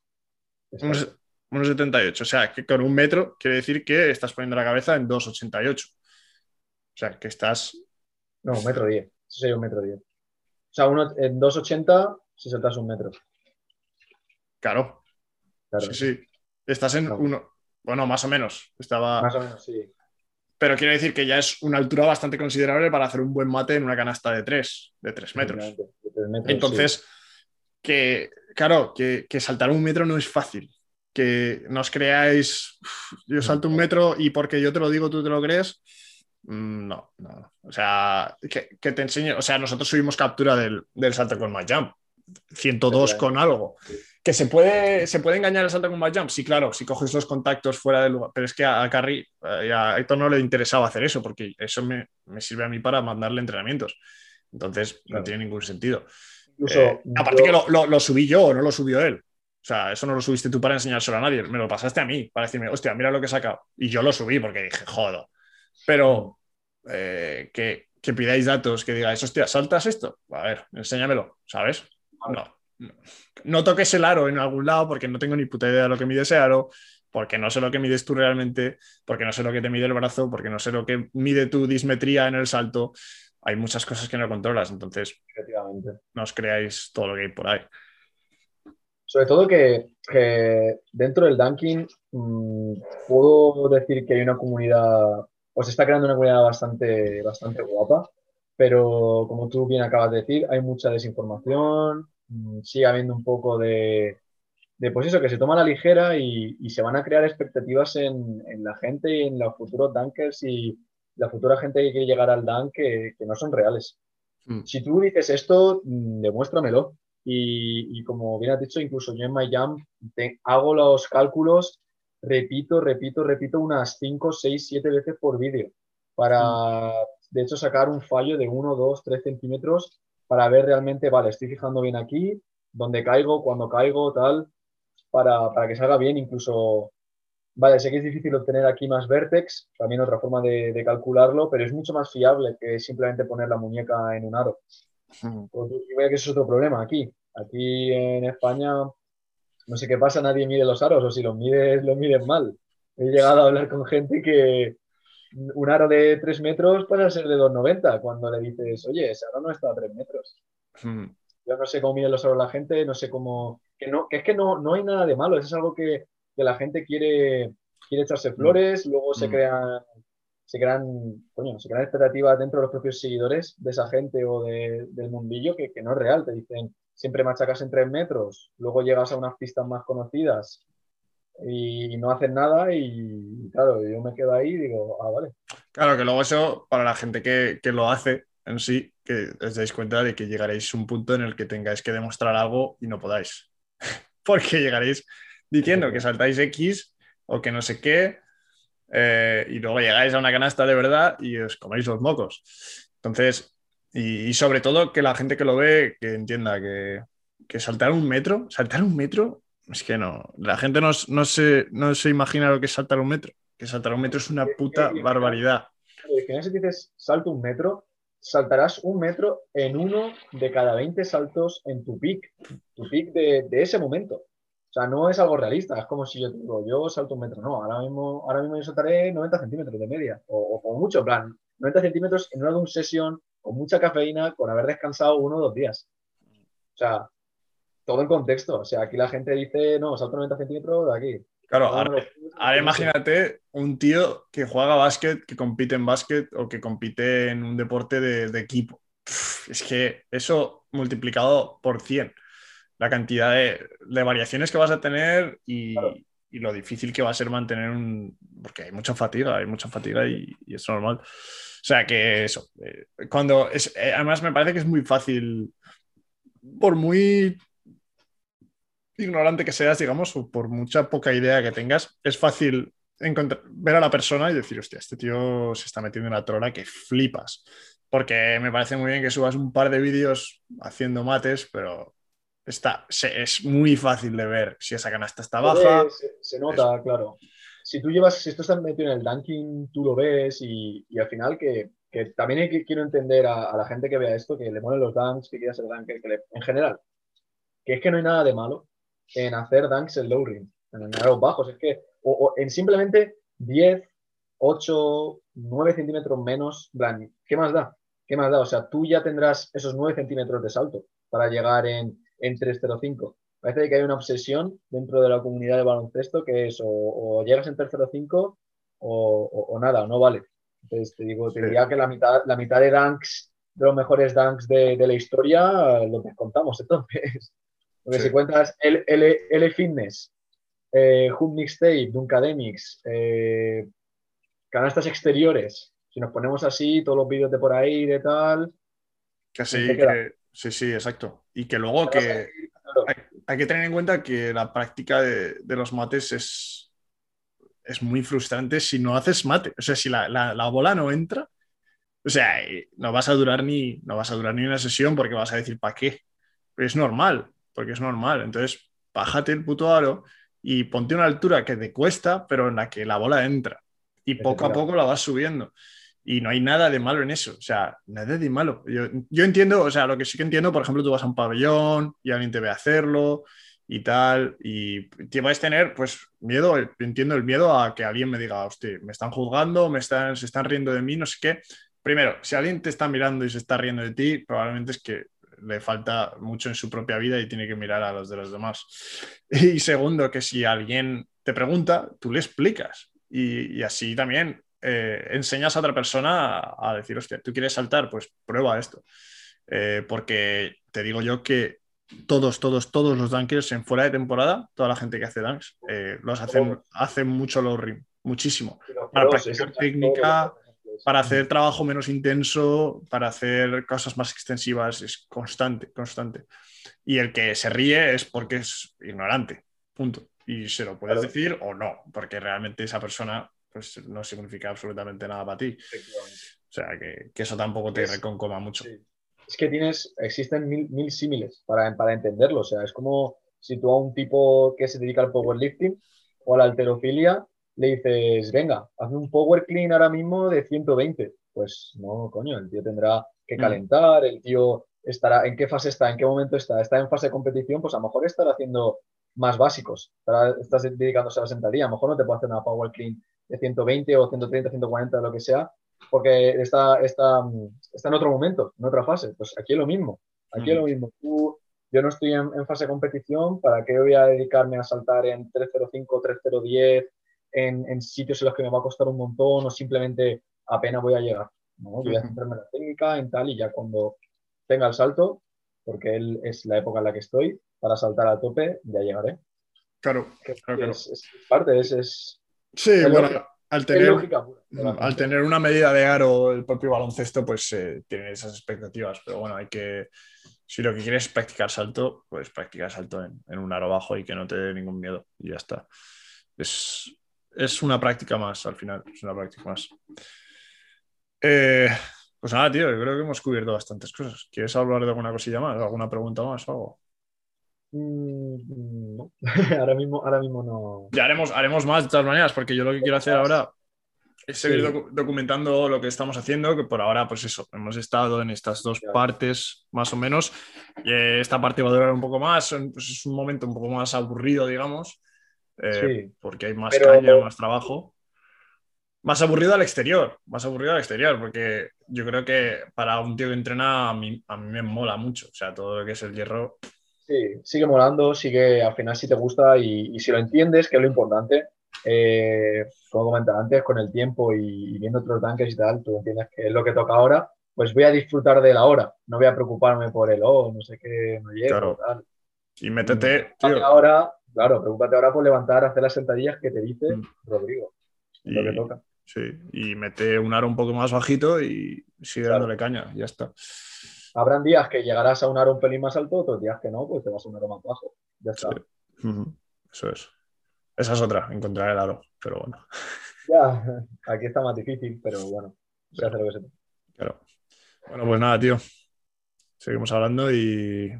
1,78. O sea, que con un metro quiere decir que estás poniendo la cabeza en 2,88. O sea, que estás. No, un metro 10. Eso sería un metro 10. O sea, uno, en 2,80 si saltas un metro. Claro. Sí, sí. Estás en uno. Bueno, más o menos. Estaba. Más o menos, sí. Pero quiere decir que ya es una altura bastante considerable para hacer un buen mate en una canasta de 3, de 3 metros. De 3 metros Entonces que, claro, que, saltar un metro no es fácil. Que no os creáis, yo salto un metro y porque yo te lo digo, tú te lo crees. Mm, no, no. O sea, que, te enseñe. O sea, nosotros subimos captura del, salto con My Jump. 102 con algo. ¿Que se puede, se puede engañar el salto con My Jump? Sí, claro, si coges los contactos fuera del lugar. Pero es que a, Carrie eh, a Héctor no le interesaba hacer eso, porque eso me, sirve a mí para mandarle entrenamientos. Entonces, no tiene ningún sentido. Eh, aparte que lo, subí yo, no lo subió él. O sea, eso no lo subiste tú para enseñárselo a nadie, me lo pasaste a mí para decirme, hostia, mira lo que he sacado. Y yo lo subí porque dije, jodo. Pero eh, que, pidáis datos, que digáis, hostia, ¿saltas esto? A ver, enséñamelo, ¿sabes? No, no, toques el aro en algún lado porque no tengo ni puta idea de lo que mide ese aro, porque no sé lo que mides tú realmente, porque no sé lo que te mide el brazo, porque no sé lo que mide tu dismetría en el salto hay muchas cosas que no controlas, entonces no os creáis todo lo que hay por ahí. Sobre todo que, dentro del Dunking mm, puedo decir que hay una comunidad, o se está creando una comunidad bastante, bastante guapa, pero como tú bien acabas de decir, hay mucha desinformación, mm, sigue habiendo un poco de, de, pues eso, que se toma a la ligera y, se van a crear expectativas en, en, la gente y en los futuros dunkers y, la futura gente que quiere llegar al Dan que, no son reales. Hmm. Si tú dices esto, mm, demuéstramelo. Y, como bien has dicho, incluso yo en MyJam hago los cálculos, repito, repito, repito unas 5, 6, 7 veces por vídeo para hmm. de hecho, sacar un fallo de 1, 2, 3 centímetros para ver realmente, vale, estoy fijando bien aquí, dónde caigo, cuando caigo, tal, para, para que salga bien, incluso Vale, sé que es difícil obtener aquí más vértex, también otra forma de, calcularlo, pero es mucho más fiable que simplemente poner la muñeca en un aro. Porque que eso es otro problema aquí. Aquí en España, no sé qué pasa, nadie mide los aros, o si los mides, los miden mal. He llegado a hablar con gente que un aro de 3 metros puede ser de 2,90 cuando le dices, oye, ese aro no está a 3 metros. Yo no sé cómo miden los aros la gente, no sé cómo... Que, no, que es que no, no hay nada de malo, eso es algo que que la gente quiere, quiere echarse flores, mm. luego se mm. crean se crean, se crean expectativas dentro de los propios seguidores de esa gente o del mundillo que, no es real. Te dicen, siempre machacas en tres metros, luego llegas a unas pistas más conocidas y, no hacen nada y, claro, yo me quedo ahí y digo, ah, vale. Claro, que luego eso, para la gente que, que lo hace en sí, que os dais cuenta de que llegaréis a un punto en el que tengáis que demostrar algo y no podáis. Porque llegaréis diciendo que saltáis X o que no sé qué, eh, y luego llegáis a una canasta de verdad y os coméis los mocos. Entonces, y, sobre todo que la gente que lo ve, que entienda que, que, saltar un metro, saltar un metro, es que no, la gente no, no, se, no se imagina lo que es saltar un metro, que saltar un metro es una puta barbaridad. si dices salto un metro, saltarás un metro en uno de cada 20 saltos en tu pick, tu pick de, de ese momento. Sea, no es algo realista, es como si yo digo, yo salto un metro, no, ahora mismo, ahora mismo yo saltaré 90 centímetros de media, o, mucho, en plan, 90 centímetros en una de un sesión, con mucha cafeína, con haber descansado uno o dos días. O sea, todo en contexto. O sea, aquí la gente dice, no, salto 90 centímetros de aquí. Claro, ahora, imagínate un tío que juega básquet, que compite en básquet o que compite en un deporte de, equipo. es que eso multiplicado por 100 la cantidad de, variaciones que vas a tener y, lo difícil que va a ser mantener un... Porque hay mucha fatiga, hay mucha fatiga y, es normal. O sea que eso, eh, cuando es, eh, además me parece que es muy fácil, por muy ignorante que seas, digamos, o por mucha poca idea que tengas, es fácil ver a la persona y decir, hostia, este tío se está metiendo en una trola que flipas. Porque me parece muy bien que subas un par de vídeos haciendo mates, pero está, es muy fácil de ver si esa canasta está baja. Se, nota, claro. Si tú llevas, si esto está metido en el dunking, tú lo ves y, al final que, también hay que, quiero entender a, la gente que vea esto, que le molen los dunks, que quiera hacer dunker, que en general, que es que no hay nada de malo en hacer dunks en low ring, en los bajos, es que, o, en simplemente 10, 8, 9 centímetros menos, ¿qué más da? ¿Qué más da? O sea, tú ya tendrás esos 9 centímetros de salto para llegar en, en 305. Parece que hay una obsesión dentro de la comunidad de baloncesto que es o, llegas en 305 o, o, nada, o no vale. Entonces te digo, te diría que la mitad, la mitad de dunks, de los mejores dunks de, la historia, lo que contamos entonces. Porque si cuentas L, L, Fitness, eh, Mixtape, Duncademics, eh, canastas exteriores, si nos ponemos así, todos los vídeos de por ahí, de tal. Que sí, que, Sí, sí, exacto. Y que luego que hay, que tener en cuenta que la práctica de, los mates es, es muy frustrante si no haces mate. O sea, si la, bola no entra, o sea, no vas a durar ni, no vas a durar ni una sesión porque vas a decir, ¿para qué? es normal, porque es normal. Entonces, bájate el puto aro y ponte una altura que te cuesta, pero en la que la bola entra. Y poco a poco la vas subiendo. Y no hay nada de malo en eso, o sea, nada de malo. Yo, entiendo, o sea, lo que sí que entiendo, por ejemplo, tú vas a un pabellón y alguien te ve hacerlo y tal, y te vas a tener, pues, miedo, entiendo el miedo a que alguien me diga, hostia, me están juzgando, me están, se están riendo de mí, no sé qué. Primero, si alguien te está mirando y se está riendo de ti, probablemente es que le falta mucho en su propia vida y tiene que mirar a los de los demás. Y segundo, que si alguien te pregunta, tú le explicas. Y así también eh, enseñas a otra persona a, decir, hostia, tú quieres saltar, pues prueba esto. Eh, porque te digo yo que todos, todos, todos los dunkers en fuera de temporada, toda la gente que hace dunks, eh, los hacen, hacen mucho low ring, muchísimo. Para practicar técnica, para hacer trabajo menos intenso, para hacer cosas más extensivas, es constante, constante. Y el que se ríe es porque es ignorante, punto. Y se lo puedes decir o no, porque realmente esa persona pues no significa absolutamente nada para ti. O sea, que, eso tampoco te reconcoma mucho. Es que tienes, existen mil, mil símiles para, para entenderlo. O sea, es como si tú a un tipo que se dedica al powerlifting o a la alterofilia le dices, venga, hazme un power clean ahora mismo de 120. Pues no, coño, el tío tendrá que mm. calentar, el tío estará, ¿en qué fase está? ¿En qué momento está? ¿Está en fase de competición? Pues a lo mejor estará haciendo más básicos, estás dedicándose a la sentadilla, a lo mejor no te puede hacer una power clean de 120 o 130, 140, lo que sea, porque está, está, está en otro momento, en otra fase. Pues aquí es lo mismo, aquí es lo mismo. Tú, yo no estoy en, fase de competición, ¿para qué voy a dedicarme a saltar en 305, 3010, en, en sitios en los que me va a costar un montón o simplemente apenas voy a llegar? ¿no? Yo voy a centrarme en la técnica, en tal, y ya cuando tenga el salto, porque él es la época en la que estoy, para saltar a tope, ya llegaré. Claro, claro, Es, parte, es, es, Sí, bueno, al tener, al tener una medida de aro el propio baloncesto, pues eh, tiene esas expectativas. Pero bueno, hay que. Si lo que quieres es practicar salto, pues practicar salto en, un aro bajo y que no te dé ningún miedo. Y ya está. Es, es una práctica más al final. Es una práctica más. Eh, pues nada, tío, yo creo que hemos cubierto bastantes cosas. ¿Quieres hablar de alguna cosilla más? ¿Alguna pregunta más o algo? Mm, no, ahora mismo, ahora mismo no. Ya haremos, haremos más de todas maneras, porque yo lo que quiero hacer ahora es seguir documentando lo que estamos haciendo, que por ahora, pues eso, hemos estado en estas dos partes más o menos. Y esta parte va a durar un poco más, pues es un momento un poco más aburrido, digamos, eh, porque hay más caña, más trabajo. Más aburrido al exterior, más aburrido al exterior, porque yo creo que para un tío que entrena a mí, a mí me mola mucho, o sea, todo lo que es el hierro Sí, sigue molando, sigue, al final si te gusta y, si lo entiendes, que es lo importante, eh, como comentaba antes, con el tiempo y, viendo otros tanques y tal, tú entiendes que es lo que toca ahora, pues voy a disfrutar de la hora, no voy a preocuparme por el, oh, no sé qué, no llego, tal. Y métete, tío. Ahora, claro, preocúpate ahora por levantar, hacer las sentadillas que te dice mm. Rodrigo, lo que toca. Sí, y mete un aro un poco más bajito y sigue dándole caña, ya está. Habrán días que llegarás a un aro un pelín más alto, otros días que no, pues te vas a un aro más bajo. Ya está. Eso es. Esa es otra, encontrar el aro, pero bueno. Ya, aquí está más difícil, pero bueno, se hace lo que se Claro. Bueno, pues nada, tío. Seguimos hablando y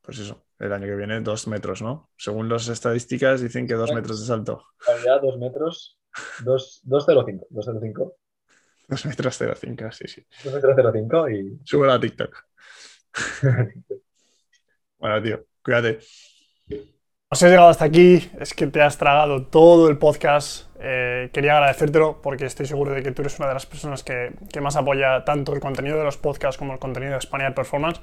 pues eso, el año que viene dos metros, ¿no? Según las estadísticas dicen que dos metros de salto. Ya, dos metros, 2,05. 2,05. 2 metros 0,5, sí, sí. 2 metros 0,5 y... Sube a TikTok. bueno, tío, cuídate. Os he llegado hasta aquí, es que te has tragado todo el podcast. Eh, quería agradecértelo porque estoy seguro de que tú eres una de las personas que, más apoya tanto el contenido de los podcasts como el contenido de Spaniard Performance.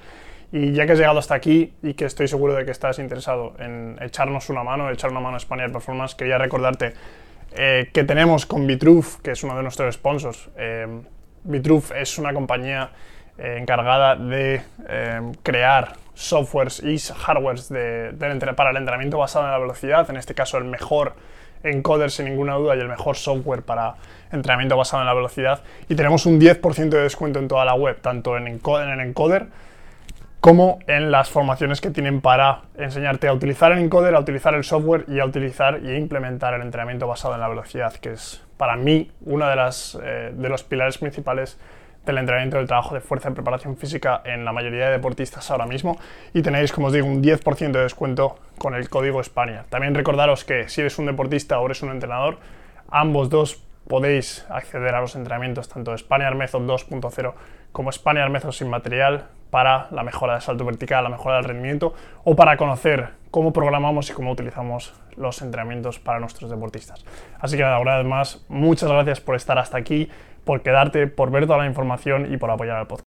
Y ya que has llegado hasta aquí y que estoy seguro de que estás interesado en echarnos una mano, echar una mano a Spaniard Performance, quería recordarte eh, que tenemos con Vitruve, que es uno de nuestros sponsors. Eh, es una compañía encargada de eh, crear softwares y hardwares para el entrenamiento basado en la velocidad, en este caso el mejor encoder sin ninguna duda y el mejor software para entrenamiento basado en la velocidad. Y tenemos un 10% de descuento en toda la web, tanto en, encoder, en el encoder como en las formaciones que tienen para enseñarte a utilizar el encoder, a utilizar el software y a utilizar y implementar el entrenamiento basado en la velocidad, que es para mí uno de, las, eh, de los pilares principales del entrenamiento del trabajo de fuerza y preparación física en la mayoría de deportistas ahora mismo y tenéis, como os digo, un 10% de descuento con el código España. También recordaros que si eres un deportista o eres un entrenador, ambos dos podéis acceder a los entrenamientos tanto de Spaniard Method 2.0 como Spaniard Method sin material para la mejora de salto vertical, la mejora del rendimiento o para conocer cómo programamos y cómo utilizamos los entrenamientos para nuestros deportistas. Así que una vez más, muchas gracias por estar hasta aquí por quedarte, por ver toda la información y por apoyar al podcast.